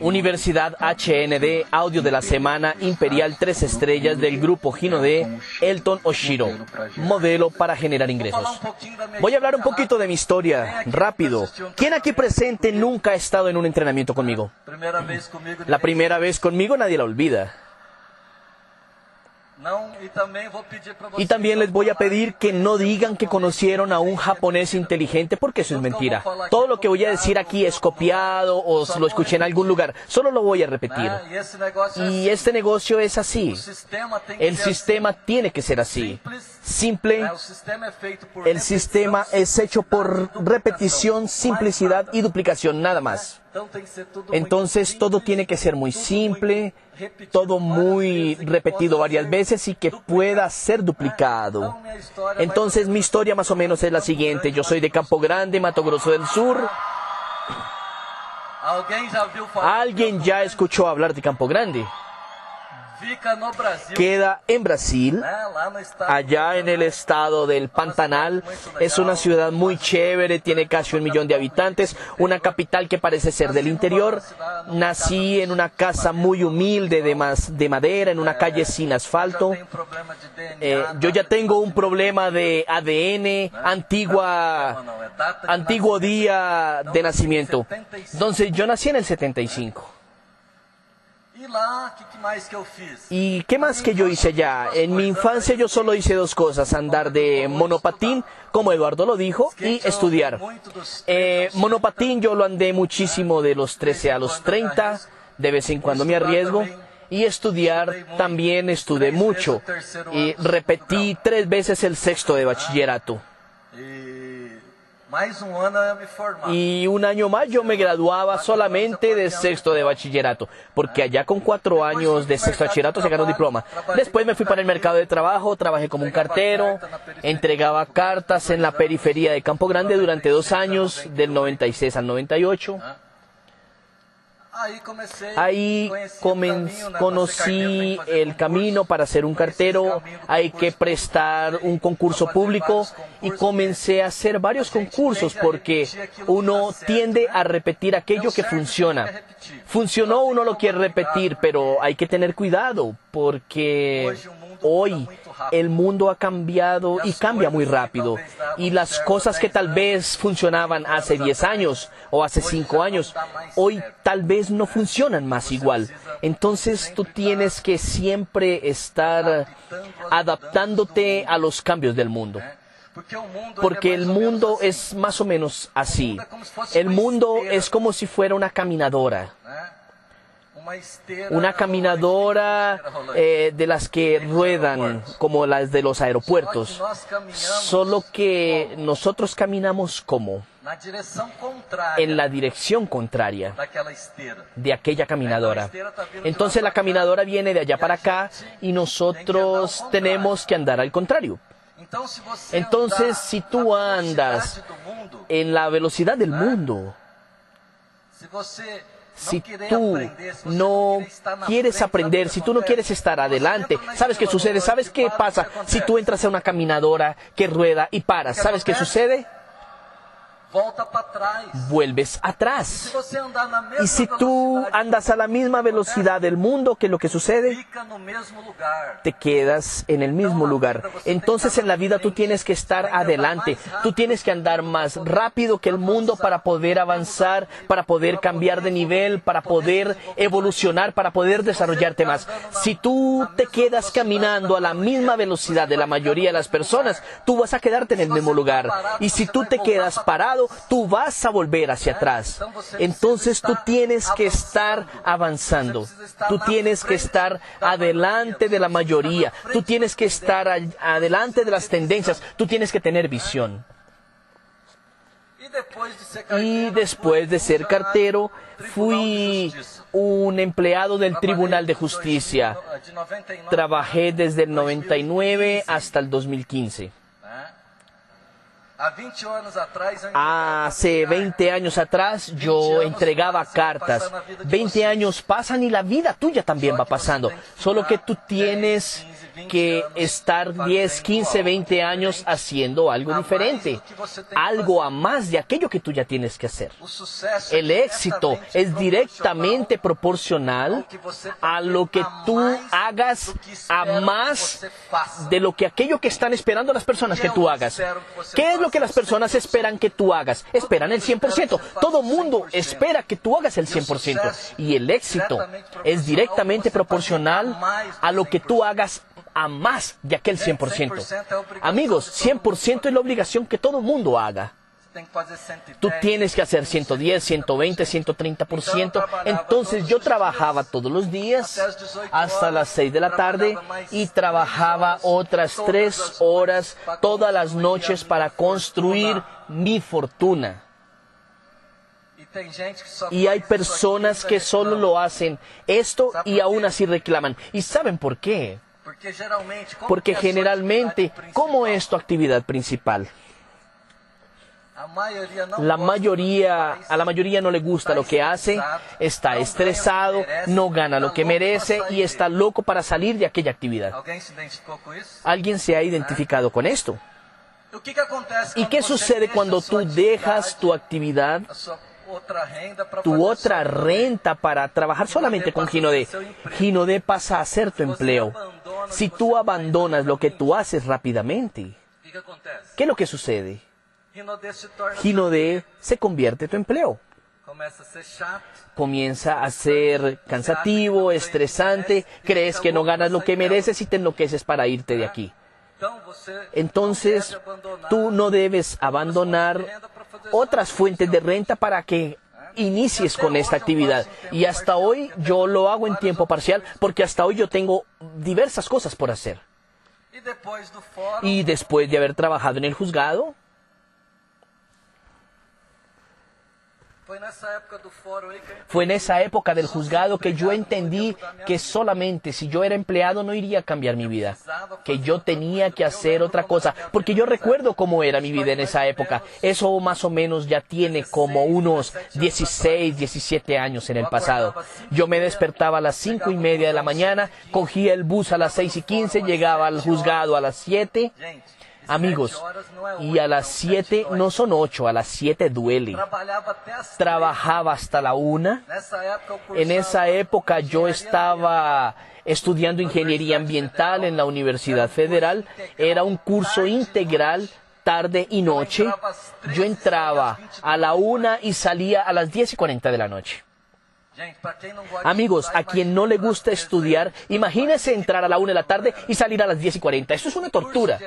Universidad HND, audio de la semana Imperial 3 estrellas del grupo Gino de Elton Oshiro, modelo para generar ingresos. Voy a hablar un poquito de mi historia, rápido. ¿Quién aquí presente nunca ha estado en un entrenamiento conmigo? La primera vez conmigo nadie la olvida. Y también les voy a pedir que no digan que conocieron a un japonés inteligente porque eso es mentira. Todo lo que voy a decir aquí es copiado o lo escuché en algún lugar. Solo lo voy a repetir. Y este negocio es así. El sistema tiene que ser así. Simple. El sistema es hecho por repetición, simplicidad y duplicación, nada más. Entonces todo tiene que ser muy simple, todo muy repetido varias veces y que pueda ser duplicado. Entonces mi historia más o menos es la siguiente. Yo soy de Campo Grande, Mato Grosso del Sur. ¿Alguien ya escuchó hablar de Campo Grande? Queda en Brasil, allá en el estado del Pantanal. Es una ciudad muy chévere, tiene casi un millón de habitantes, una capital que parece ser del interior. Nací en una casa muy humilde de, de madera, en una calle sin asfalto. Eh, yo ya tengo un problema de ADN, antigua, antiguo día de nacimiento. Entonces yo nací en el 75. ¿Y qué más que yo hice allá? En mi infancia yo solo hice dos cosas, andar de monopatín, como Eduardo lo dijo, y estudiar. Eh, monopatín yo lo andé muchísimo de los 13 a los 30, de vez en cuando me arriesgo. Y estudiar también estudié mucho. Y repetí tres veces el sexto de bachillerato. Y un año más yo me graduaba solamente de sexto de bachillerato, porque allá con cuatro años de sexto de bachillerato se ganó diploma. Después me fui para el mercado de trabajo, trabajé como un cartero, entregaba cartas en la periferia de Campo Grande durante dos años, del 96 al 98. Ahí conocí el camino para ser un cartero, hay que prestar un concurso público y comencé a hacer varios concursos porque uno tiende a repetir aquello que funciona. Funcionó, uno lo quiere repetir, pero hay que tener cuidado porque hoy el mundo ha cambiado y cambia muy rápido. Y las cosas que tal vez funcionaban hace 10 años o hace 5 años, hoy tal vez no funcionan más igual. Entonces tú tienes que siempre estar adaptándote a los cambios del mundo. Porque el mundo es más o menos así. El mundo es como si fuera una caminadora una caminadora eh, de las que ruedan como las de los aeropuertos, solo que nosotros caminamos como en la dirección contraria de aquella caminadora. Entonces la caminadora viene de allá para acá y nosotros tenemos que andar al contrario. Entonces, si tú andas en la velocidad del mundo, si tú no quieres aprender, si tú no quieres estar adelante, ¿sabes qué sucede? ¿Sabes qué pasa si tú entras a una caminadora que rueda y paras? ¿Sabes qué sucede? Vuelves atrás. Y si tú andas a la misma velocidad del mundo, ¿qué es lo que sucede? Te quedas en el mismo lugar. Entonces en la vida tú tienes que estar adelante. Tú tienes que andar más rápido que el mundo para poder avanzar, para poder cambiar de nivel, para poder evolucionar, para poder desarrollarte más. Si tú te quedas caminando a la misma velocidad de la mayoría de las personas, tú vas a quedarte en el mismo lugar. Y si tú te quedas parado, tú vas a volver hacia atrás. Entonces tú tienes que estar avanzando. Tú tienes que estar adelante de la mayoría. Tú tienes que estar adelante de las tendencias. Tú tienes que tener visión. Y después de ser cartero, fui un empleado del Tribunal de Justicia. Trabajé desde el 99 hasta el 2015. Hace 20 años atrás yo entregaba cartas. 20 años pasan y la vida tuya también va pasando. Solo que tú tienes que estar 10, 15, 20 años haciendo algo diferente, algo a más de aquello que tú ya tienes que hacer. El éxito es directamente proporcional a lo que tú hagas a más de lo que aquello que están esperando las personas que tú hagas. ¿Qué es lo que las personas esperan que tú hagas? Esperan el 100%. Todo mundo espera que tú hagas el 100%. Y el éxito es directamente proporcional a lo que tú hagas a más de aquel 100%. Amigos, 100% es la obligación que todo mundo haga. Tú tienes que hacer 110, 120, 130%. Entonces yo trabajaba todos los días hasta las 6 de la tarde y trabajaba otras 3 horas todas las noches para construir mi fortuna. Y hay personas que solo lo hacen esto y aún así reclaman. ¿Y saben por qué? Porque generalmente, ¿cómo es tu actividad principal? La mayoría, a la mayoría no le gusta lo que hace, está estresado, no gana lo que merece y está loco para salir de aquella actividad. ¿Alguien se ha identificado con esto? ¿Y qué sucede cuando tú dejas tu actividad, tu otra renta para trabajar solamente con Ginodé? Ginodé pasa a ser tu empleo. Si tú abandonas lo que tú haces rápidamente, ¿qué es lo que sucede? Ginodé se convierte en tu empleo. Comienza a ser cansativo, estresante, crees que no ganas lo que mereces y te enloqueces para irte de aquí. Entonces, tú no debes abandonar otras fuentes de renta para que inicies con esta actividad. Y hasta hoy yo lo hago en tiempo parcial porque hasta hoy yo tengo diversas cosas por hacer. Y después de haber trabajado en el juzgado, Fue en esa época del juzgado que yo entendí que solamente si yo era empleado no iría a cambiar mi vida, que yo tenía que hacer otra cosa, porque yo recuerdo cómo era mi vida en esa época. Eso más o menos ya tiene como unos 16, 17 años en el pasado. Yo me despertaba a las cinco y media de la mañana, cogía el bus a las seis y quince, llegaba al juzgado a las 7 Amigos, y a las 7 no son 8, a las 7 duele. Trabajaba hasta la una. En esa época yo estaba estudiando ingeniería ambiental en la Universidad Federal. Era un curso integral tarde y noche. Yo entraba a la una y salía a las 10 y 40 de la noche. Amigos, a quien no le gusta estudiar, imagínese entrar a la una de la tarde y salir a las 10 y 40. Eso es una tortura.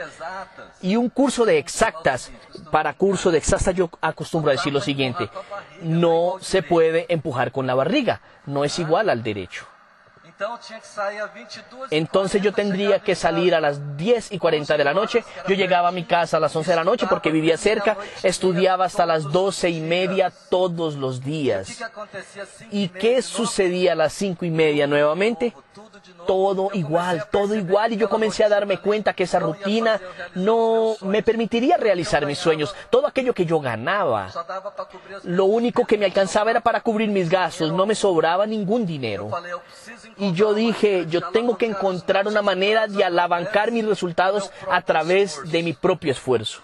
Y un curso de exactas, para curso de exactas yo acostumbro a decir lo siguiente, no se puede empujar con la barriga, no es igual al derecho. Entonces yo tendría que salir a las 10 y 40 de la noche. Yo llegaba a mi casa a las 11 de la noche porque vivía cerca. Estudiaba hasta las 12 y media todos los días. ¿Y qué sucedía a las 5 y media nuevamente? Todo igual, todo igual. Y yo comencé a darme cuenta que esa rutina no me permitiría realizar mis sueños. Todo aquello que yo ganaba, lo único que me alcanzaba era para cubrir mis gastos. No me sobraba ningún dinero. Y yo dije, yo tengo que encontrar una manera de alabancar mis resultados a través de mi propio esfuerzo.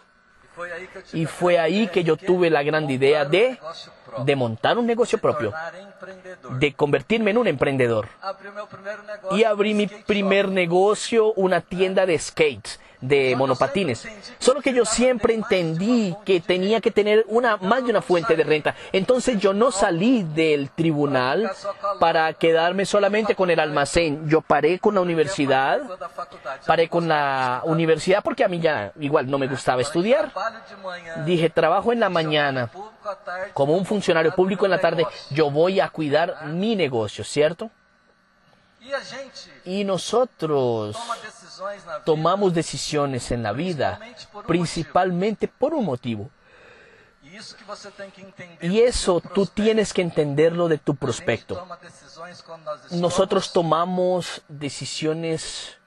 Y fue ahí que yo tuve la gran idea de, de montar un negocio propio, de convertirme en un emprendedor. Y abrí mi primer negocio, una tienda de skates de monopatines. Solo que yo siempre entendí que tenía que tener una, más de una fuente de renta. Entonces yo no salí del tribunal para quedarme solamente con el almacén. Yo paré con la universidad, paré con la universidad porque a mí ya igual no me gustaba estudiar. Dije, trabajo en la mañana como un funcionario público en la tarde, yo voy a cuidar mi negocio, ¿cierto? Y nosotros tomamos decisiones en la vida principalmente por un motivo. Y eso tú tienes que entenderlo de tu prospecto. Nosotros tomamos decisiones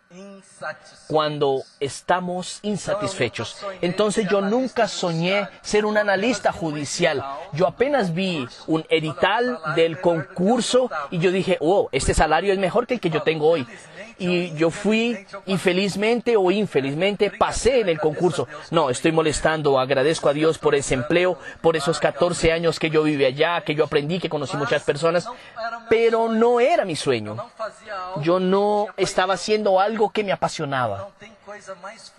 cuando estamos insatisfechos. Entonces yo nunca soñé ser un analista judicial. Yo apenas vi un edital del concurso y yo dije, oh, este salario es mejor que el que yo tengo hoy y yo fui infelizmente o infelizmente pasé en el concurso. No, estoy molestando, agradezco a Dios por ese empleo, por esos 14 años que yo viví allá, que yo aprendí, que conocí muchas personas, pero no era mi sueño. Yo no estaba haciendo algo que me apasionaba.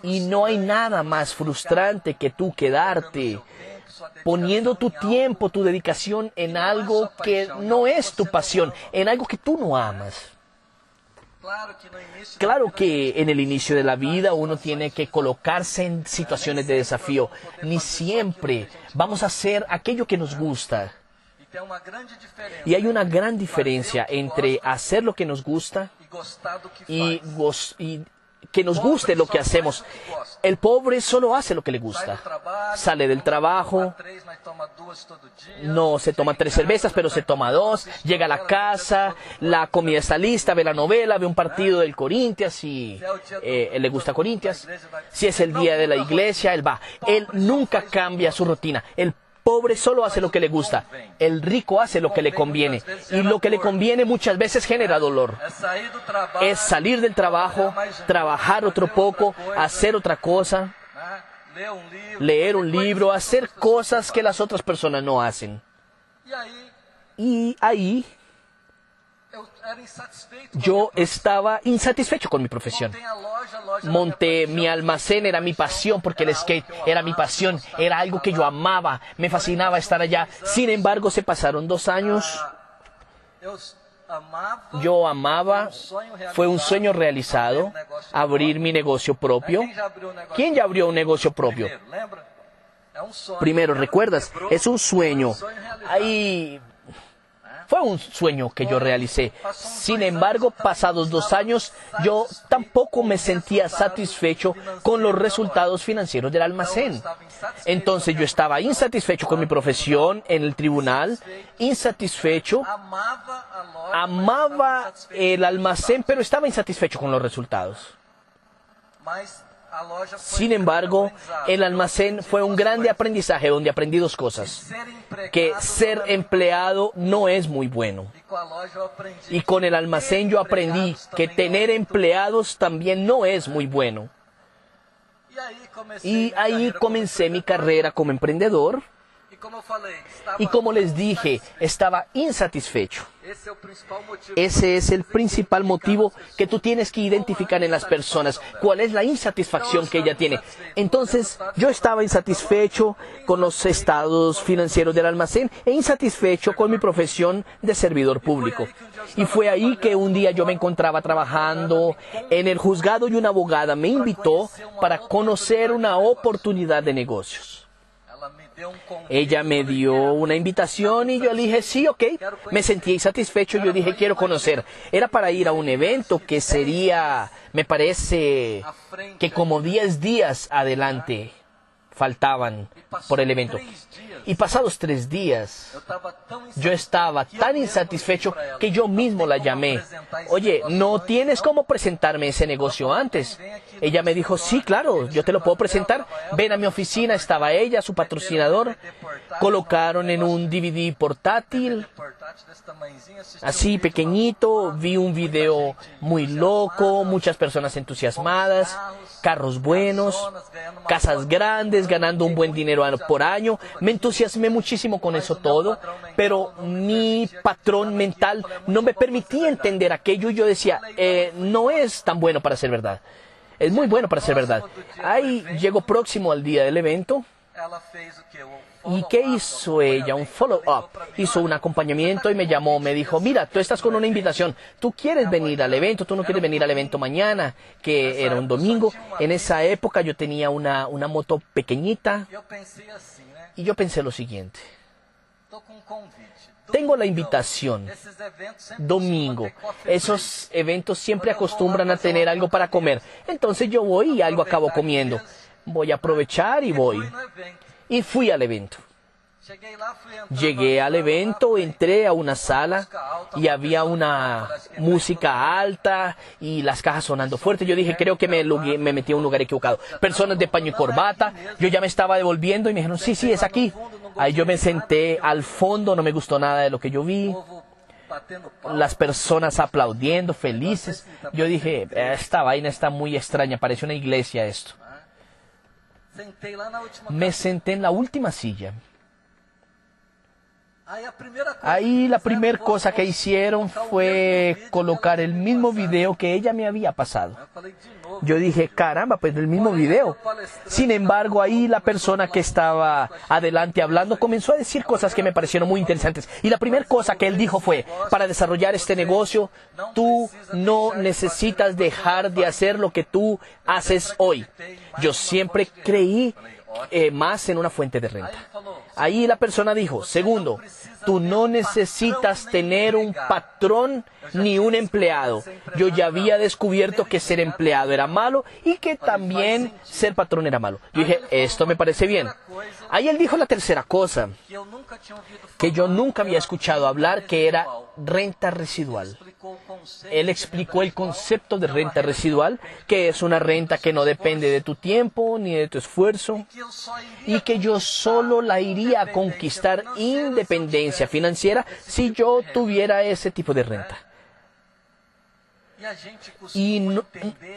Y no hay nada más frustrante que tú quedarte poniendo tu tiempo, tu dedicación en algo que no es tu pasión, en algo que tú no amas. Claro que en el inicio de la vida uno tiene que colocarse en situaciones de desafío. Ni siempre vamos a hacer aquello que nos gusta. Y hay una gran diferencia entre hacer lo que nos gusta y, que nos guste lo que hacemos. El pobre solo hace lo que le gusta. Sale del trabajo, no se toma tres cervezas, pero se toma dos, llega a la casa, la comida está lista, ve la novela, ve un partido del Corintias y eh, le gusta Corintias. Si es el día de la iglesia, él va. Él nunca cambia su rutina. El pobre solo hace lo que le gusta. El rico hace lo que le conviene. Y lo que le conviene muchas veces genera dolor. Es salir del trabajo, trabajar otro poco, hacer otra cosa, leer un libro, hacer cosas que las otras personas no hacen. Y ahí yo estaba insatisfecho con mi profesión. Monté mi almacén, era mi pasión, porque el skate era mi pasión, era algo que yo amaba, me fascinaba estar allá. Sin embargo, se pasaron dos años. Yo amaba, fue un sueño realizado, abrir mi negocio propio. ¿Quién ya abrió un negocio propio? Primero, ¿recuerdas? Es un sueño. Hay fue un sueño que yo realicé. Sin embargo, pasados dos años, yo tampoco me sentía satisfecho con los resultados financieros del almacén. Entonces yo estaba insatisfecho con mi profesión en el tribunal, insatisfecho, amaba el almacén, pero estaba insatisfecho con los resultados. Sin embargo, el almacén fue un grande aprendizaje donde aprendí dos cosas. Que ser empleado no es muy bueno. Y con el almacén yo aprendí que tener empleados también no es muy bueno. Y ahí comencé mi carrera como emprendedor. Y como les dije, estaba insatisfecho. Ese es el principal motivo que tú tienes que identificar en las personas. ¿Cuál es la insatisfacción que ella tiene? Entonces, yo estaba insatisfecho con los estados financieros del almacén e insatisfecho con mi profesión de servidor público. Y fue ahí que un día yo me encontraba trabajando en el juzgado y una abogada me invitó para conocer una oportunidad de negocios. Ella me dio una invitación y yo le dije, sí, ok. Me sentí insatisfecho, yo dije, quiero conocer. Era para ir a un evento que sería, me parece, que como 10 días adelante faltaban por el evento. Y pasados tres días, yo estaba tan insatisfecho que yo mismo la llamé. Oye, ¿no tienes cómo presentarme ese negocio antes? Ella me dijo, sí, claro, yo te lo puedo presentar. Ven a mi oficina, estaba ella, su patrocinador. Colocaron en un DVD portátil, así pequeñito. Vi un video muy loco, muchas personas entusiasmadas, carros buenos, casas grandes, ganando un buen dinero por año. Me entusiasmé muchísimo con eso todo, pero mi patrón mental no me permitía entender aquello y yo decía, eh, no es tan bueno para ser verdad. Es muy bueno para ser verdad. Ahí llegó próximo al día del evento. ¿Y qué hizo ella? Un follow-up. Hizo un acompañamiento y me llamó, me dijo, mira, tú estás con una invitación, tú quieres venir al evento, tú no quieres venir al evento mañana, que era un domingo. En esa época yo tenía una, una moto pequeñita y yo pensé lo siguiente. Tengo la invitación. Domingo. Esos eventos siempre acostumbran a tener algo para comer. Entonces yo voy y algo acabo comiendo. Voy a aprovechar y voy. Y fui al evento. Llegué al evento, entré a una sala y había una música alta y las cajas sonando fuerte. Yo dije, creo que me, me metí a un lugar equivocado. Personas de paño y corbata, yo ya me estaba devolviendo y me dijeron, sí, sí, es aquí. Ahí yo me senté al fondo, no me gustó nada de lo que yo vi. Las personas aplaudiendo, felices. Yo dije, esta vaina está muy extraña, parece una iglesia esto. Me senté en la última silla. Ahí la primera cosa que hicieron fue colocar el mismo video que ella me había pasado. Yo dije, caramba, pues el mismo video. Sin embargo, ahí la persona que estaba adelante hablando comenzó a decir cosas que me parecieron muy interesantes. Y la primera cosa que él dijo fue, para desarrollar este negocio, tú no necesitas dejar de hacer lo que tú haces hoy. Yo siempre creí eh, más en una fuente de renta. Ahí la persona dijo, segundo, tú no necesitas tener un patrón ni un empleado. Yo ya había descubierto que ser empleado era malo y que también ser patrón era malo. Yo dije, esto me parece bien. Ahí él dijo la tercera cosa, que yo nunca había escuchado hablar, que era renta residual. Él explicó el concepto de renta residual, que es una renta que no depende de tu tiempo ni de tu esfuerzo, y que yo solo la iría a conquistar financiera si yo tuviera ese tipo de renta. Y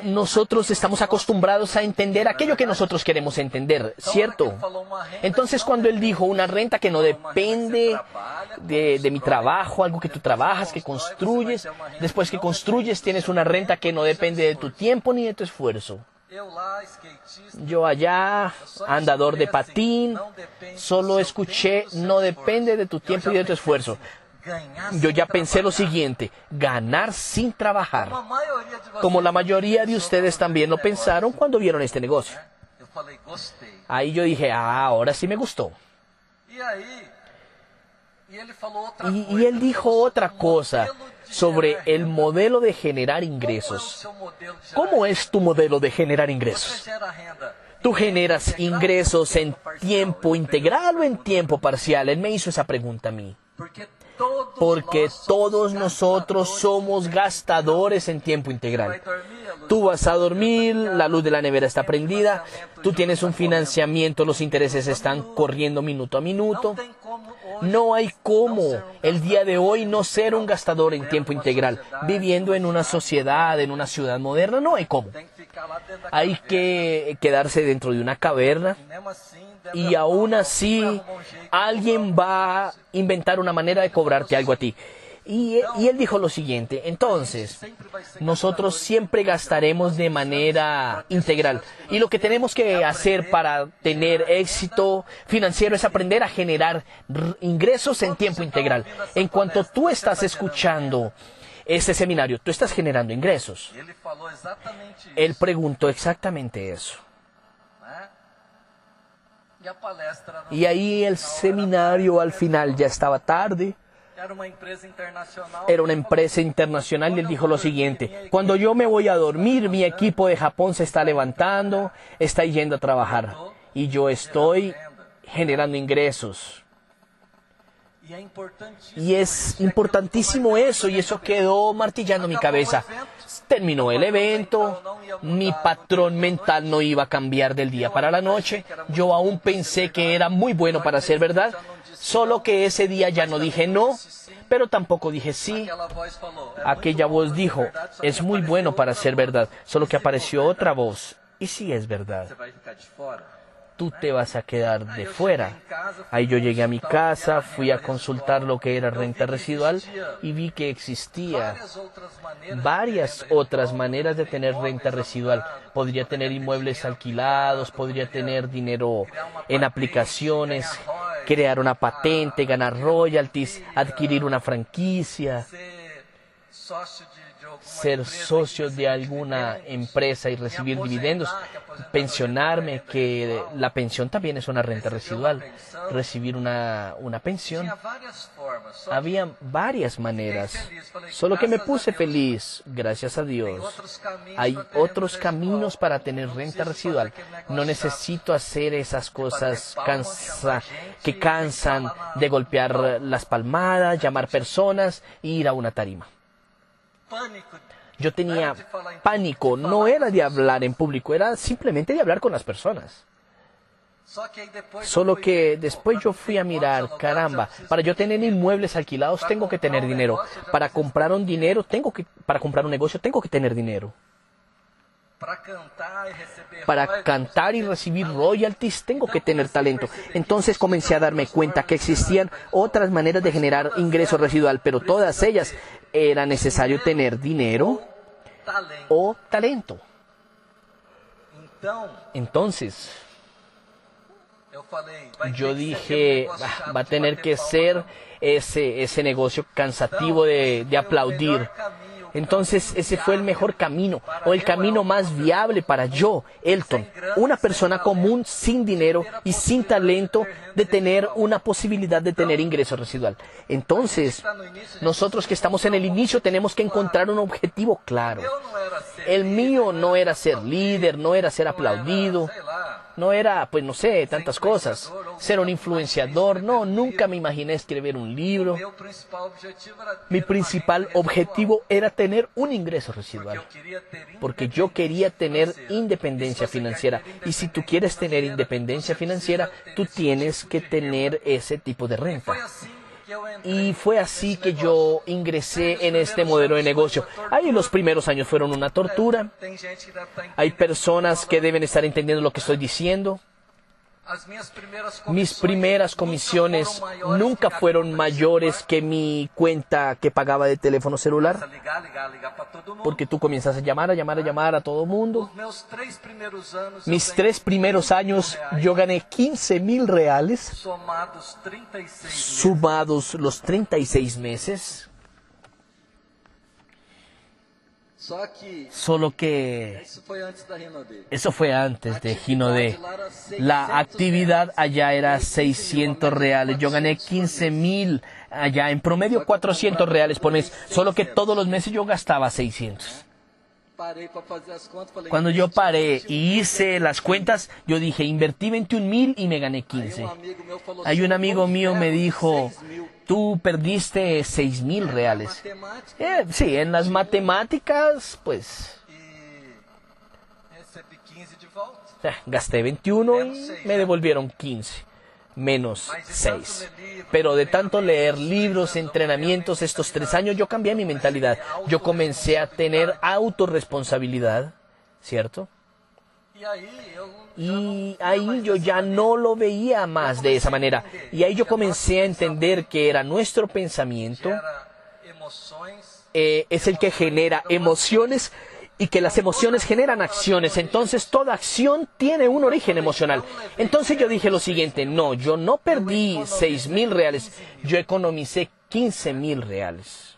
nosotros estamos acostumbrados a entender aquello que nosotros queremos entender, ¿cierto? Entonces cuando él dijo una renta que no depende de, de mi trabajo, algo que tú trabajas, que construyes, después que construyes tienes una renta que no depende de tu tiempo ni de tu esfuerzo. Yo allá, andador de patín, solo escuché, no depende de tu tiempo y de tu esfuerzo. Yo ya pensé lo siguiente, ganar sin trabajar, como la mayoría de ustedes también lo pensaron cuando vieron este negocio. Ahí yo dije, ah, ahora sí me gustó. Y, él dijo otra cosa sobre el modelo de generar ingresos. ¿Cómo es tu modelo de generar ingresos? ¿Tú generas ingresos en tiempo integral o en tiempo parcial? Él me hizo esa pregunta a mí porque todos nosotros somos gastadores en tiempo integral. Tú vas a dormir, la luz de la nevera está prendida, tú tienes un financiamiento, los intereses están corriendo minuto a minuto. No hay cómo el día de hoy no ser un gastador en tiempo integral, viviendo en una sociedad, en una ciudad moderna, no hay cómo. Hay que quedarse dentro de una caverna y aún así alguien va a inventar una manera de cobrarte algo a ti. Y, él dijo lo siguiente, entonces, nosotros siempre gastaremos de manera integral. Y lo que tenemos que hacer para tener éxito financiero es aprender a generar ingresos en tiempo integral. En cuanto tú estás escuchando este seminario, tú estás generando ingresos. Él preguntó exactamente eso. Y ahí el seminario al final ya estaba tarde. Era una empresa internacional y él dijo lo siguiente, cuando yo me voy a dormir, mi equipo de Japón se está levantando, está yendo a trabajar y yo estoy generando ingresos. Y es importantísimo eso y eso quedó martillando mi cabeza. Terminó el evento, mi patrón mental no iba a cambiar del día para la noche, yo aún pensé que era muy bueno para ser verdad, solo que ese día ya no dije no, pero tampoco dije sí. Aquella voz dijo, es muy bueno para ser verdad, solo que apareció otra voz, y sí es verdad tú te vas a quedar de fuera. Ahí yo llegué a mi casa, fui a consultar lo que era renta residual y vi que existía varias otras maneras de tener renta residual. Podría tener inmuebles alquilados, podría tener dinero en aplicaciones, crear una patente, ganar royalties, adquirir una franquicia ser socio de alguna empresa y recibir dividendos, pensionarme, que la pensión también es una renta residual, recibir una, una pensión. Había varias maneras, solo que me puse feliz, gracias a Dios. Hay otros caminos para tener renta residual. No necesito hacer esas cosas que cansan de golpear las palmadas, llamar personas e ir a una tarima. Yo tenía pánico, no era de hablar en público, era simplemente de hablar con las personas. Solo que después yo fui a mirar, caramba, para yo tener inmuebles alquilados tengo que tener dinero. Para comprar un dinero tengo que, para comprar un negocio tengo que tener dinero. Para cantar y recibir royalties tengo que tener talento. Entonces comencé a darme cuenta que existían otras maneras de generar ingreso residual, pero todas ellas era necesario tener dinero o talento. Entonces, yo dije, va a tener que ser ese, ese negocio cansativo de, de aplaudir entonces ese fue el mejor camino o el camino más viable para yo, Elton, una persona común sin dinero y sin talento de tener una posibilidad de tener ingreso residual. Entonces, nosotros que estamos en el inicio tenemos que encontrar un objetivo claro. El mío no era ser líder, no era ser aplaudido, no era, pues no sé, tantas cosas. Ser un influenciador, no, nunca me imaginé escribir un libro. Mi principal objetivo era tener un ingreso residual, porque yo quería tener independencia financiera. Y si tú quieres tener independencia financiera, tú tienes que tener ese tipo de renta. Y fue así que yo ingresé en este modelo de negocio. Ahí los primeros años fueron una tortura. Hay personas que deben estar entendiendo lo que estoy diciendo. Mis primeras comisiones nunca fueron mayores que mi cuenta que pagaba de teléfono celular. Porque tú comienzas a llamar, a llamar, a llamar a todo el mundo. Mis tres primeros años yo gané 15 mil reales. Sumados los 36 meses. Solo que eso fue antes de Gino D. La actividad allá era 600 reales. Yo gané 15 mil allá, en promedio 400 reales por mes. Solo que todos los meses yo gastaba 600. Cuando yo paré y hice las cuentas, yo dije, invertí 21 mil y me gané 15. Hay un amigo mío me dijo, tú perdiste 6 mil reales. Eh, sí, en las matemáticas, pues... Eh, gasté 21 y me devolvieron 15 menos 6. Pero de tanto leer libros, entrenamientos estos tres años, yo cambié mi mentalidad. Yo comencé a tener autorresponsabilidad, ¿cierto? Y ahí yo ya no lo veía más de esa manera. Y ahí yo comencé a entender que era nuestro pensamiento, eh, es el que genera emociones y que las emociones generan acciones. Entonces toda acción tiene un origen emocional. Entonces yo dije lo siguiente, no, yo no perdí seis mil reales, yo economicé 15 mil reales.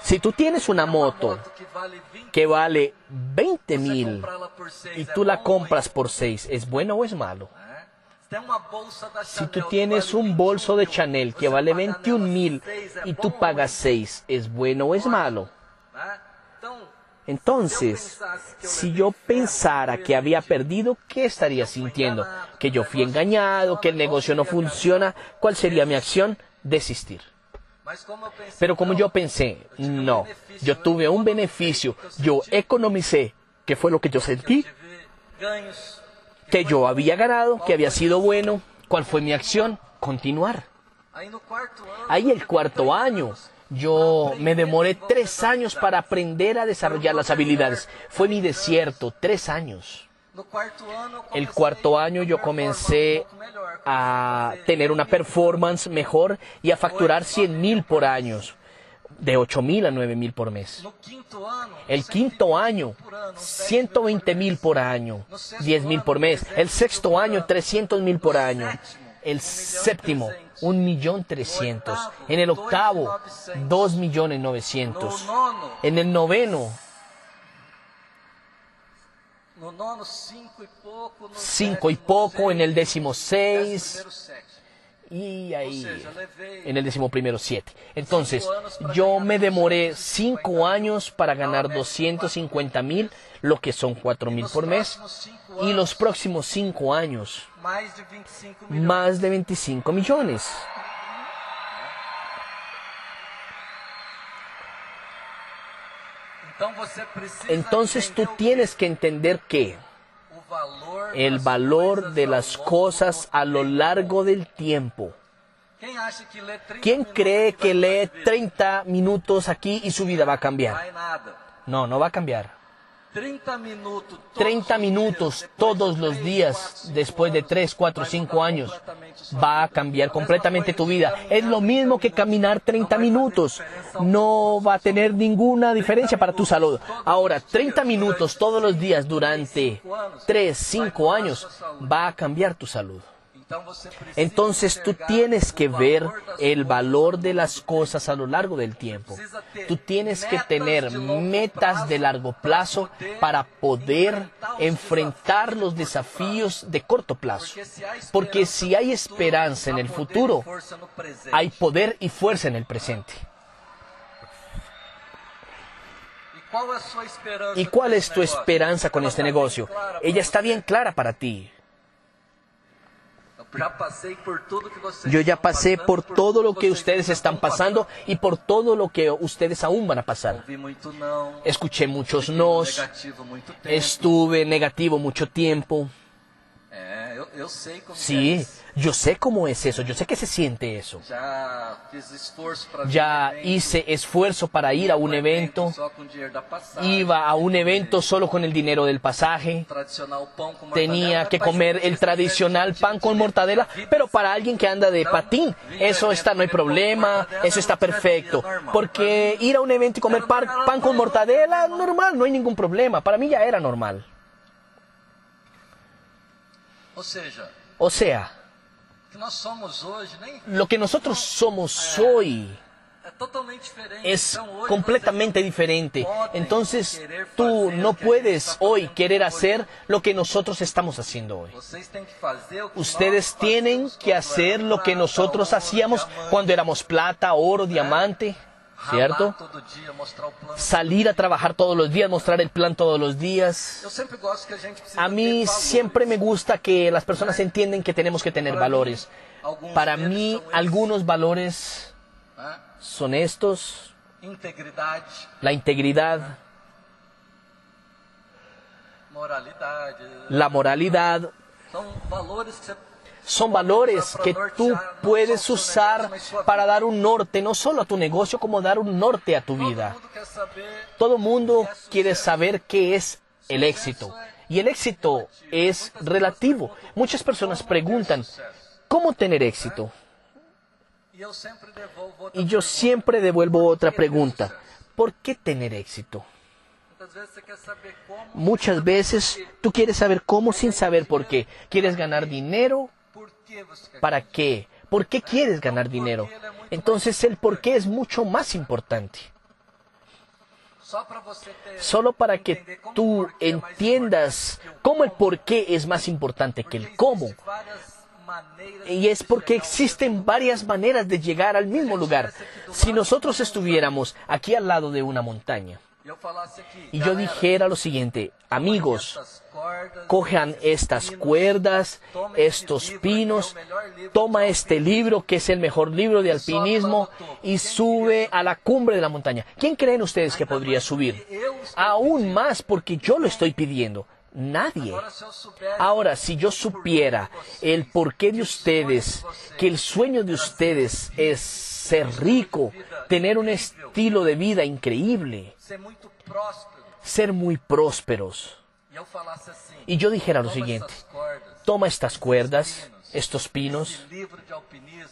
Si tú tienes una moto que vale 20 mil y tú la compras por 6, ¿es bueno o es malo? Si tú tienes un bolso de Chanel que vale 21 mil y tú pagas 6, ¿es bueno o es malo? Entonces, si yo pensara que había perdido, ¿qué estaría sintiendo? ¿Que yo fui engañado? ¿Que el negocio no funciona? ¿Cuál sería mi acción? Desistir. Pero como yo pensé, no, yo tuve un beneficio, yo economicé, ¿qué fue lo que yo sentí? que yo había ganado, que había sido bueno. ¿Cuál fue mi acción? Continuar. Ahí el cuarto año, yo me demoré tres años para aprender a desarrollar las habilidades. Fue mi desierto, tres años. El cuarto año yo comencé a tener una performance mejor y a facturar 100 mil por año de 8 mil a 9 mil por mes. El quinto año, 120 mil por año, 10 mil por mes. El sexto año, 300 mil por año. el séptimo, un millón trescientos. En el octavo, dos millones novecientos. En el noveno, cinco y poco. En el décimo seis. Y ahí, en el décimo primero, siete. Entonces, yo me demoré cinco años para ganar 250 mil, lo que son cuatro mil por mes. Y los próximos cinco años, más de 25 millones. Entonces tú tienes que entender que el valor de las cosas a lo largo del tiempo. ¿Quién cree que lee 30 minutos aquí y su vida va a cambiar? No, no va a cambiar. 30 minutos todos los días después de 3, 4, 5 años va a cambiar completamente tu vida. Es lo mismo que caminar 30 minutos. No va a tener ninguna diferencia para tu salud. Ahora, 30 minutos todos los días durante 3, 5 años va a cambiar tu salud. Entonces tú tienes que ver el valor de las cosas a lo largo del tiempo. Tú tienes que tener metas de largo plazo para poder enfrentar los desafíos de corto plazo. Porque si hay esperanza en el futuro, hay poder y fuerza en el presente. ¿Y cuál es tu esperanza con este negocio? Ella está bien clara para ti. Yo ya pasé por todo lo que ustedes están pasando y por todo lo que ustedes aún van a pasar. Escuché muchos nos, estuve negativo mucho tiempo. Sí, yo sé cómo es eso, yo sé que se siente eso. Ya hice esfuerzo para ir a un evento. Iba a un evento solo con el dinero del pasaje. Tenía que comer el tradicional pan con mortadela, pero para alguien que anda de patín, eso está, no hay problema, eso está perfecto. Porque ir a un evento y comer pan con mortadela, normal, no hay ningún problema. Para mí ya era normal. O sea, lo que nosotros somos hoy es completamente diferente. Entonces tú no puedes hoy querer hacer lo que nosotros estamos haciendo hoy. Ustedes tienen que hacer lo que nosotros hacíamos cuando éramos plata, oro, diamante. ¿Cierto? Salir a trabajar todos los días, mostrar el plan todos los días. A mí siempre me gusta que las personas entiendan que tenemos que tener valores. Para mí, algunos valores son estos. La integridad. La moralidad. Son valores que tú puedes usar para dar un norte, no solo a tu negocio, como dar un norte a tu vida. Todo mundo quiere saber qué es el éxito. Y el éxito es relativo. Muchas personas preguntan, ¿cómo tener éxito? Y yo siempre devuelvo otra pregunta. ¿Por qué tener éxito? Muchas veces tú quieres saber cómo sin saber por qué. ¿Quieres ganar dinero? ¿Para qué? ¿Por qué quieres ganar dinero? Entonces el por qué es mucho más importante. Solo para que tú entiendas cómo el por qué es más importante que el cómo. Y es porque existen varias maneras de llegar al mismo lugar. Si nosotros estuviéramos aquí al lado de una montaña y yo dijera lo siguiente, amigos, cojan estas cuerdas, estos pinos, toma este libro que es el mejor libro de alpinismo y sube a la cumbre de la montaña. ¿Quién creen ustedes que podría subir? Aún más porque yo lo estoy pidiendo. Nadie. Ahora, si yo supiera el porqué de ustedes, que el sueño de ustedes es ser rico, tener un estilo de vida increíble, ser muy prósperos, y yo dijera lo siguiente, toma estas cuerdas, estos pinos,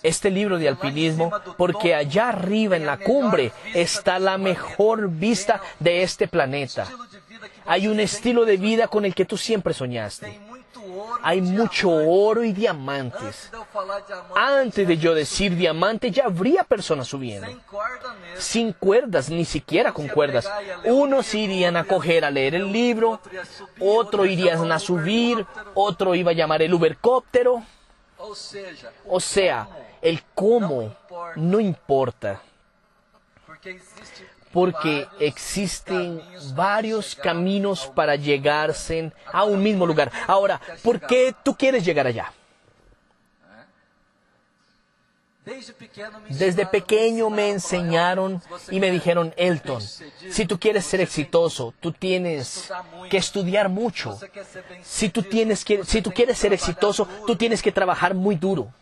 este libro de alpinismo, porque allá arriba en la cumbre está la mejor vista de este planeta. Hay un estilo de vida con el que tú siempre soñaste. Hay mucho oro y diamantes. Antes de yo decir diamante, ya habría personas subiendo. Sin cuerdas, ni siquiera con cuerdas. Unos irían a coger a leer el libro, otro irían a subir, otro iba a llamar el ubercóptero. O sea, el cómo no importa. Porque existen varios caminos para llegarse a un mismo lugar. Ahora, ¿por qué tú quieres llegar allá? Desde pequeño me enseñaron y me dijeron, Elton, si tú quieres ser exitoso, tú tienes que estudiar mucho. Si tú, tienes que, si tú quieres ser exitoso, tú tienes que trabajar muy duro.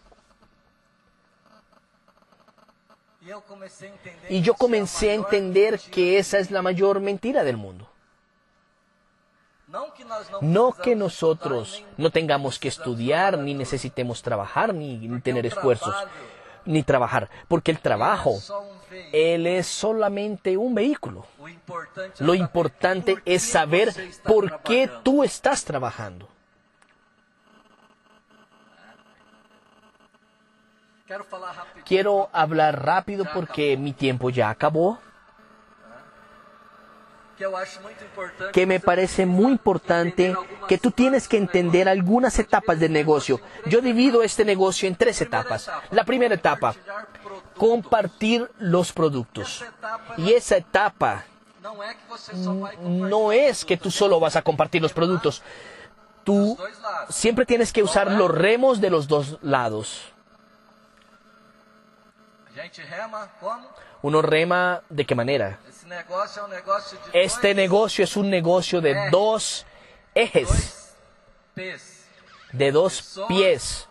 Y yo comencé a entender que esa es la mayor mentira del mundo. No que nosotros no tengamos que estudiar, ni necesitemos trabajar, ni tener esfuerzos ni trabajar, porque el trabajo, él es solamente un vehículo. Lo importante es saber por qué tú estás trabajando. Quiero hablar rápido porque mi tiempo ya acabó que me parece muy importante que tú tienes que entender algunas etapas del negocio. Yo divido este negocio en tres etapas. La primera etapa, compartir los productos. Y esa etapa no es que tú solo vas a compartir los productos. Tú siempre tienes que usar los remos de los dos lados. Uno rema de qué manera? Este negocio es un negocio de dos ejes, de dos pies,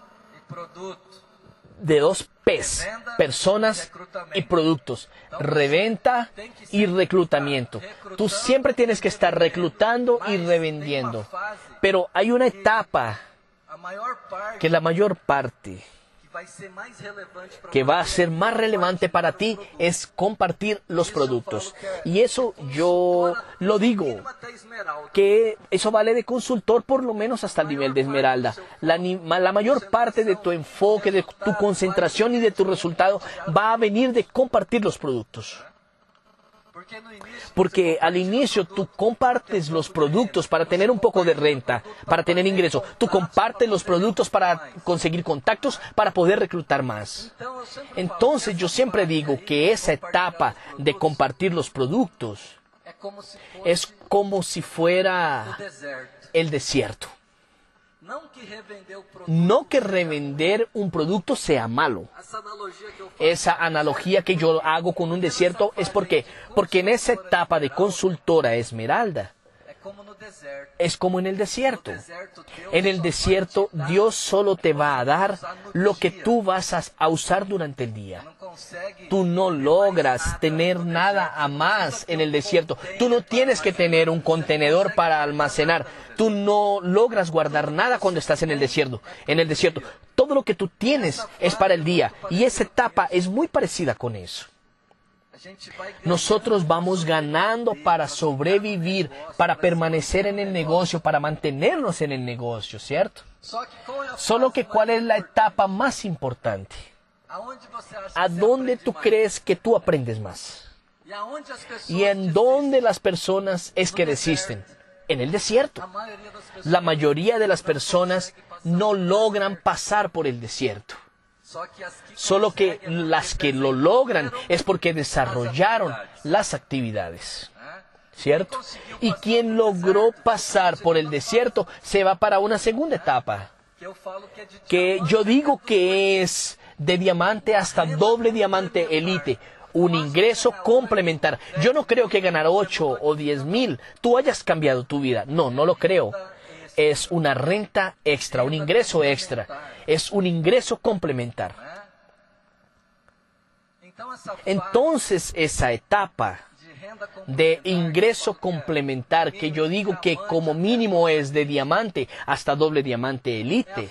de dos P's, personas y productos, reventa y reclutamiento. Tú siempre tienes que estar reclutando y revendiendo, pero hay una etapa que la mayor parte que va a ser más relevante para ti es compartir los productos. Y eso yo lo digo, que eso vale de consultor por lo menos hasta el nivel de esmeralda. La, la mayor parte de tu enfoque, de tu concentración y de tu resultado va a venir de compartir los productos. Porque al inicio tú compartes los productos para tener un poco de renta, para tener ingreso. Tú compartes los productos para conseguir contactos, para poder reclutar más. Entonces yo siempre digo que esa etapa de compartir los productos es como si fuera el desierto. No que revender un producto sea malo. Esa analogía que yo hago con un desierto es porque, porque en esa etapa de consultora esmeralda, es como en el desierto. En el desierto Dios solo te va a dar lo que tú vas a usar durante el día. Tú no logras tener nada a más en el desierto. Tú no tienes que tener un contenedor para almacenar. Tú no logras guardar nada cuando estás en el desierto. En el desierto, todo lo que tú tienes es para el día. Y esa etapa es muy parecida con eso. Nosotros vamos ganando para sobrevivir, para permanecer en el negocio, para mantenernos en el negocio, ¿cierto? Solo que cuál es la etapa más importante. ¿A dónde tú crees que tú aprendes más? ¿Y en dónde las personas es que desisten? En el desierto. La mayoría de las personas no logran pasar por el desierto. Solo que las que lo logran es porque desarrollaron las actividades. ¿Cierto? Y quien logró pasar por el desierto se va para una segunda etapa. Que yo digo que es de diamante hasta doble diamante elite. Un ingreso complementar. Yo no creo que ganar 8 o 10 mil tú hayas cambiado tu vida. No, no lo creo. Es una renta extra, un ingreso extra. Es un ingreso complementar. Entonces esa etapa de ingreso complementar que yo digo que como mínimo es de diamante hasta doble diamante elite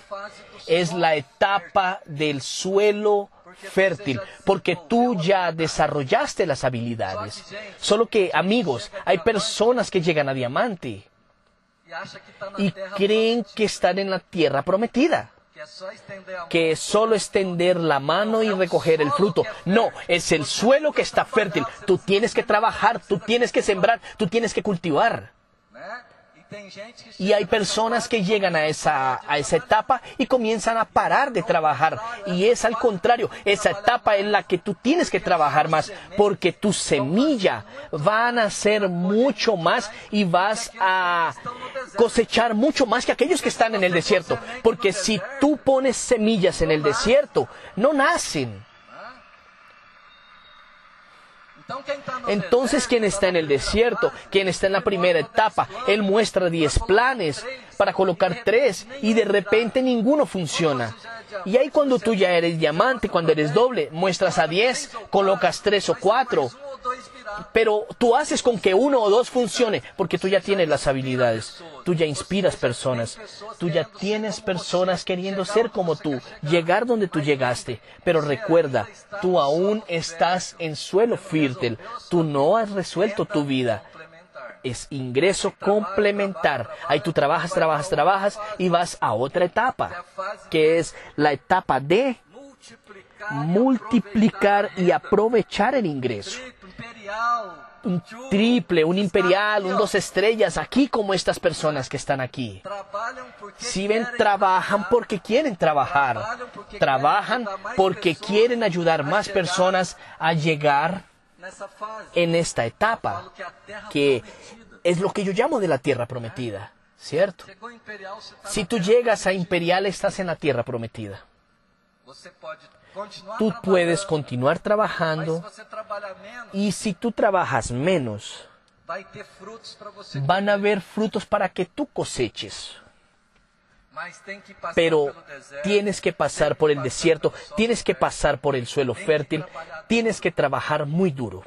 es la etapa del suelo fértil, porque tú ya desarrollaste las habilidades. Solo que, amigos, hay personas que llegan a diamante y creen que están en la tierra prometida, que es solo extender la mano y recoger el fruto. No, es el suelo que está fértil. Tú tienes que trabajar, tú tienes que sembrar, tú tienes que cultivar. Y hay personas que llegan a esa, a esa etapa y comienzan a parar de trabajar. Y es al contrario, esa etapa en la que tú tienes que trabajar más, porque tu semilla va a nacer mucho más y vas a cosechar mucho más que aquellos que están en el desierto. Porque si tú pones semillas en el desierto, no nacen. Entonces, quien está en el desierto, quien está en la primera etapa, él muestra 10 planes para colocar tres y de repente ninguno funciona. Y ahí cuando tú ya eres diamante, cuando eres doble, muestras a 10, colocas tres o cuatro pero tú haces con que uno o dos funcione, porque tú ya tienes las habilidades, tú ya inspiras personas, tú ya tienes personas queriendo ser como tú, llegar donde tú llegaste. Pero recuerda, tú aún estás en suelo fértil, tú no has resuelto tu vida. Es ingreso complementar. Ahí tú trabajas, trabajas, trabajas y vas a otra etapa, que es la etapa de multiplicar y aprovechar el ingreso un triple, un imperial, un dos estrellas, aquí como estas personas que están aquí. Si ven, trabajan porque quieren trabajar. Trabajan porque quieren ayudar más personas a llegar en esta etapa, que es lo que yo llamo de la tierra prometida, ¿cierto? Si tú llegas a imperial, estás en la tierra prometida. Tú puedes continuar trabajando y si tú trabajas menos, van a haber frutos para que tú coseches. Pero tienes que pasar por el desierto, tienes que pasar por el suelo fértil, tienes que trabajar muy duro.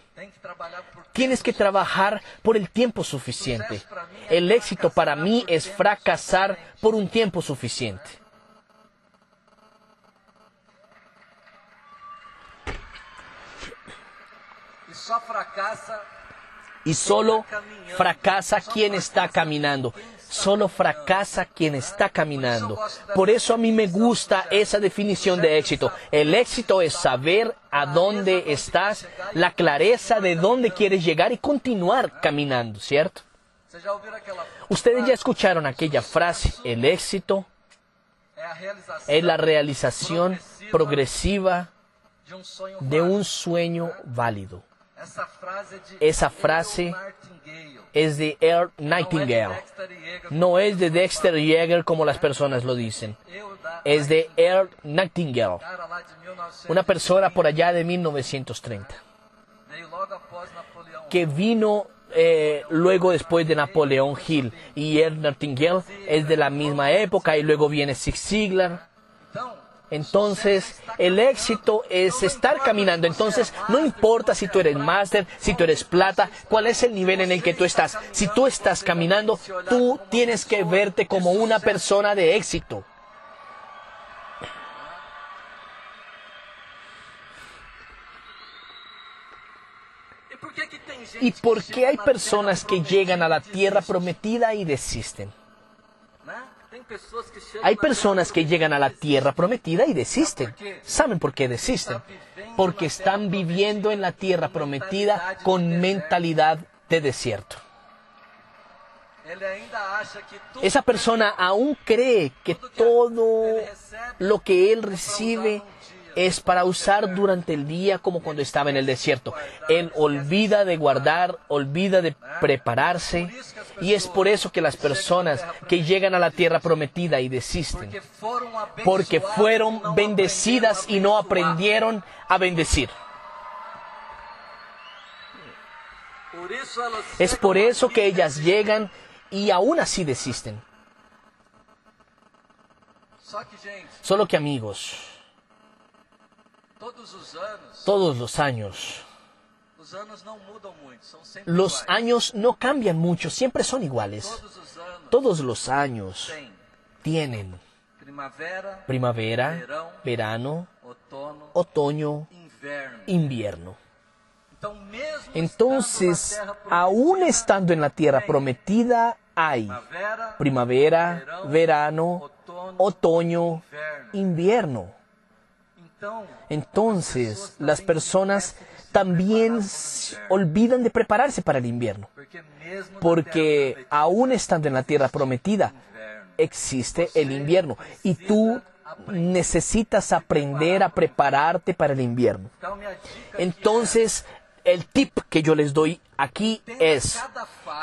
Tienes que trabajar por el tiempo suficiente. El éxito para mí es fracasar por un tiempo suficiente. Y solo fracasa quien está caminando. Solo fracasa quien está caminando. Por eso a mí me gusta esa definición de éxito. El éxito es saber a dónde estás, la clareza de dónde quieres llegar y continuar caminando, ¿cierto? Ustedes ya escucharon aquella frase, el éxito es la realización progresiva de un sueño válido. Esa frase es de Earl Nightingale. No es de Dexter Yeager como las personas lo dicen. Es de Earl Nightingale. Una persona por allá de 1930. Que vino eh, luego después de Napoleón Hill. Y Earl Nightingale es de la misma época. Y luego viene Zig Ziglar entonces, el éxito es estar caminando. Entonces, no importa si tú eres máster, si tú eres plata, cuál es el nivel en el que tú estás. Si tú estás caminando, tú tienes que verte como una persona de éxito. ¿Y por qué hay personas que llegan a la tierra prometida y desisten? Hay personas que llegan a la tierra prometida y desisten. ¿Saben por qué desisten? Porque están viviendo en la tierra prometida con mentalidad de desierto. Esa persona aún cree que todo lo que él recibe es para usar durante el día como cuando estaba en el desierto. Él olvida de guardar, olvida de prepararse y es por eso que las personas que llegan a la tierra prometida y desisten, porque fueron bendecidas y no aprendieron a bendecir. Es por eso que ellas llegan y aún así desisten. Solo que amigos, todos los años. Los años no cambian mucho, siempre son iguales. Todos los años tienen primavera, verano, otoño, invierno. Entonces, aún estando en la tierra prometida, hay primavera, verano, otoño, invierno. Entonces, las personas también olvidan de prepararse para el invierno, porque aún estando en la tierra prometida, existe el invierno y tú necesitas aprender a prepararte para el invierno. Entonces, el tip que yo les doy aquí es,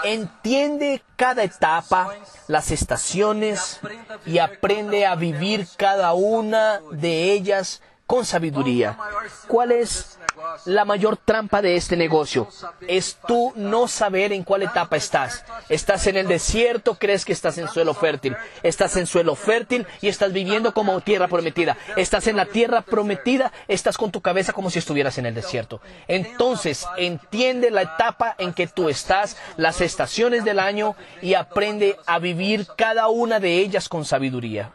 entiende cada etapa, las estaciones y aprende a vivir cada una de ellas con sabiduría. ¿Cuál es la mayor trampa de este negocio? Es tú no saber en cuál etapa estás. Estás en el desierto, crees que estás en suelo fértil. Estás en suelo fértil y estás viviendo como tierra prometida. Estás en la tierra prometida, estás con tu cabeza como si estuvieras en el desierto. Entonces, entiende la etapa en que tú estás, las estaciones del año y aprende a vivir cada una de ellas con sabiduría.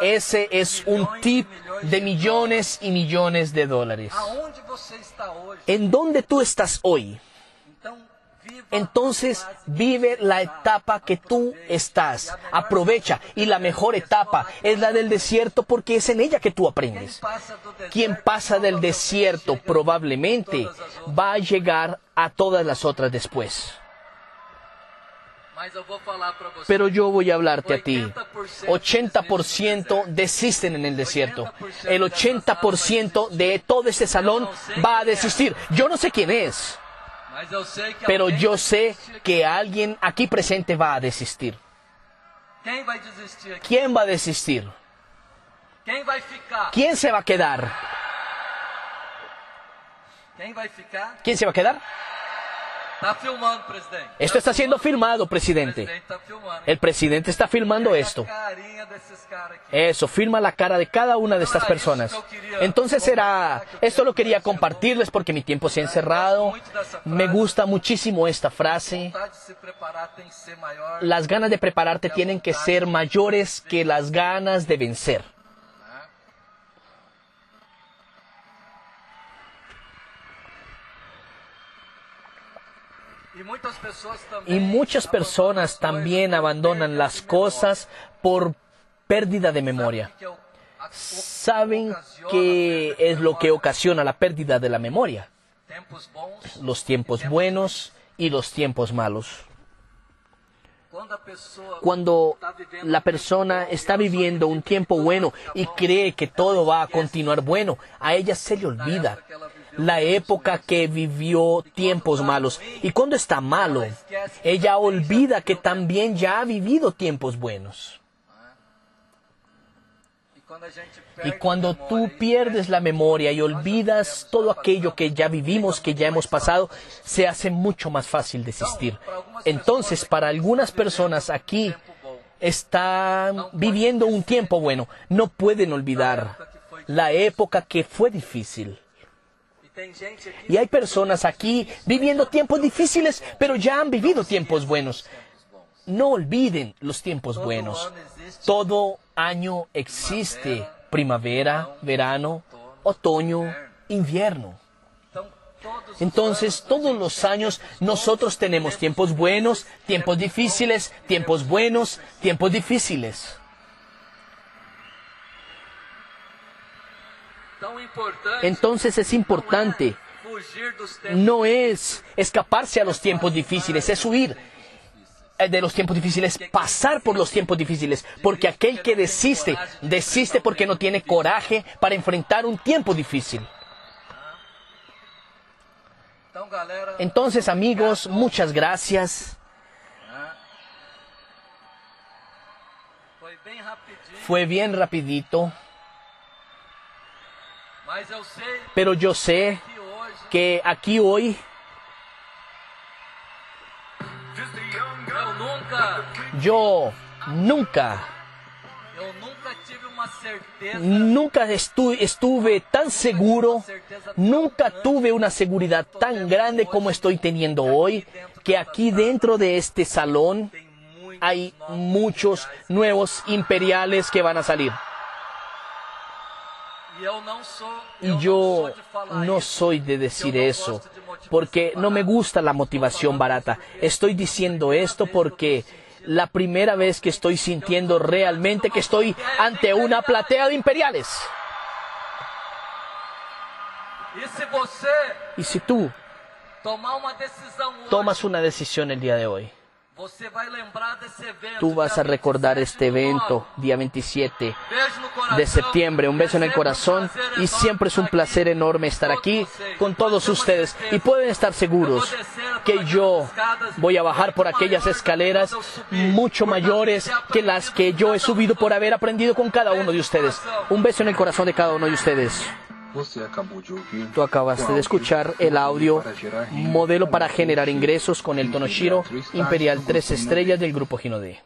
Ese es un tip de millones y millones de dólares. ¿En dónde tú estás hoy? Entonces vive la etapa que tú estás. Aprovecha. Y la mejor etapa es la del desierto porque es en ella que tú aprendes. Quien pasa del desierto probablemente va a llegar a todas las otras después. Pero yo voy a hablarte a ti. 80% desisten en el desierto. El 80% de todo este salón va a desistir. Yo no sé quién es. Pero yo sé que alguien aquí presente va a desistir. ¿Quién va a desistir? ¿Quién se va a quedar? ¿Quién se va a quedar? Esto está siendo filmado, presidente. El presidente está filmando esto. Eso, filma la cara de cada una de estas personas. Entonces será, esto lo quería compartirles porque mi tiempo se ha encerrado. Me gusta muchísimo esta frase. Las ganas de prepararte tienen que ser mayores que las ganas de vencer. Y muchas personas también abandonan las cosas por pérdida de memoria. ¿Saben qué es lo que ocasiona la pérdida de la memoria? Los tiempos buenos y los tiempos malos. Cuando la persona está viviendo un tiempo bueno y cree que todo va a continuar bueno, a ella se le olvida la época que vivió tiempos malos. Y cuando está malo, ella olvida que también ya ha vivido tiempos buenos. Y cuando tú pierdes la memoria y olvidas todo aquello que ya vivimos, que ya hemos pasado, se hace mucho más fácil desistir. Entonces, para algunas personas aquí están viviendo un tiempo bueno, no pueden olvidar la época que fue difícil. Y hay personas aquí viviendo tiempos difíciles, pero ya han vivido tiempos buenos. No olviden los tiempos buenos. Todo año existe primavera, verano, otoño, invierno. Entonces, todos los años nosotros tenemos tiempos buenos, tiempos difíciles, tiempos buenos, tiempos difíciles. Entonces es importante. No es escaparse a los tiempos difíciles, es huir eh, de los tiempos difíciles, pasar por los tiempos difíciles, porque aquel que desiste, desiste porque no tiene coraje para enfrentar un tiempo difícil. Entonces, amigos, muchas gracias. Fue bien rapidito. Pero yo sé que aquí hoy yo nunca Nunca estuve tan seguro, nunca tuve una seguridad tan grande como estoy teniendo hoy, que aquí dentro de este salón hay muchos nuevos imperiales que van a salir. Y yo no soy de decir eso porque no me gusta la motivación barata. Estoy diciendo esto porque la primera vez que estoy sintiendo realmente que estoy ante una platea de imperiales. Y si tú tomas una decisión el día de hoy, Tú vas a recordar este evento día 27 de septiembre. Un beso en el corazón y siempre es un placer enorme estar aquí con todos ustedes. Y pueden estar seguros que yo voy a bajar por aquellas escaleras mucho mayores que las que yo he subido por haber aprendido con cada uno de ustedes. Un beso en el corazón de cada uno de ustedes. Tú acabaste de escuchar el audio modelo para generar ingresos con el Tonoshiro Imperial 3 estrellas del grupo Hinode.